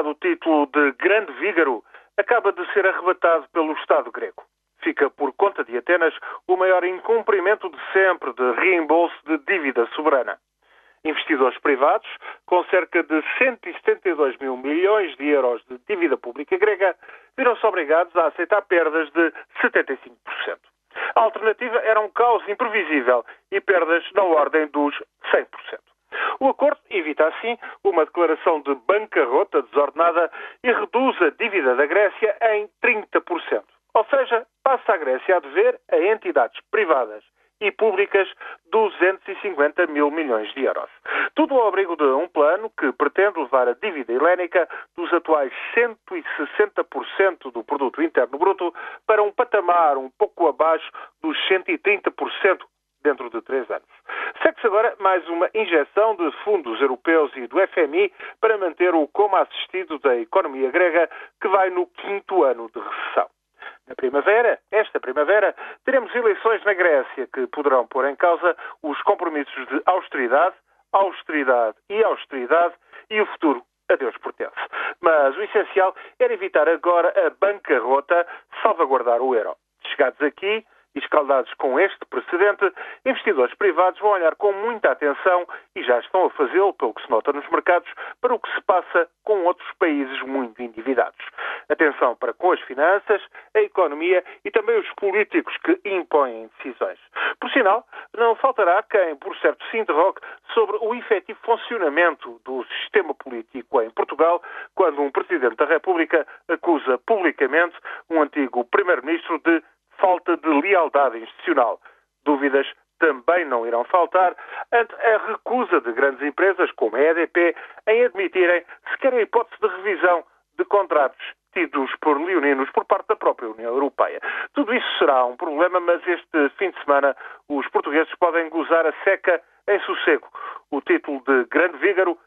o título de Grande Vígaro, acaba de ser arrebatado pelo Estado grego. Fica por conta de Atenas o maior incumprimento de sempre de reembolso de dívida soberana. Investidores privados, com cerca de 172 mil milhões de euros de dívida pública grega, viram-se obrigados a aceitar perdas de 75%. A alternativa era um caos imprevisível e perdas na ordem dos 100%. O acordo evita, assim, uma declaração de bancarrota desordenada e reduz a dívida da Grécia em 30%. Ou seja, passa a Grécia a dever a entidades privadas e públicas 250 mil milhões de euros. Tudo ao abrigo de um plano que pretende levar a dívida helénica dos atuais 160% do produto interno bruto para um patamar um pouco abaixo dos 130% dentro de três anos. Segue-se agora mais uma injeção de fundos europeus e do FMI para manter o coma assistido da economia grega, que vai no quinto ano de recessão. Na primavera, esta primavera, teremos eleições na Grécia que poderão pôr em causa os compromissos de austeridade, austeridade e austeridade e o futuro a Deus pertence. Mas o essencial era evitar agora a bancarrota, salvaguardar o euro. Chegados aqui, e escaldados com este precedente, investidores privados vão olhar com muita atenção e já estão a fazê-lo, pelo que se nota nos mercados, para o que se passa com outros países muito endividados. Atenção para com as finanças, a economia e também os políticos que impõem decisões. Por sinal, não faltará quem, por certo, se interrogue sobre o efetivo funcionamento do sistema político em Portugal quando um Presidente da República acusa publicamente um antigo Primeiro-Ministro de falta de lealdade institucional. Dúvidas também não irão faltar ante a recusa de grandes empresas como a EDP em admitirem sequer a hipótese de revisão de contratos tidos por leoninos por parte da própria União Europeia. Tudo isso será um problema, mas este fim de semana os portugueses podem gozar a seca em sossego. O título de Grande Vígaro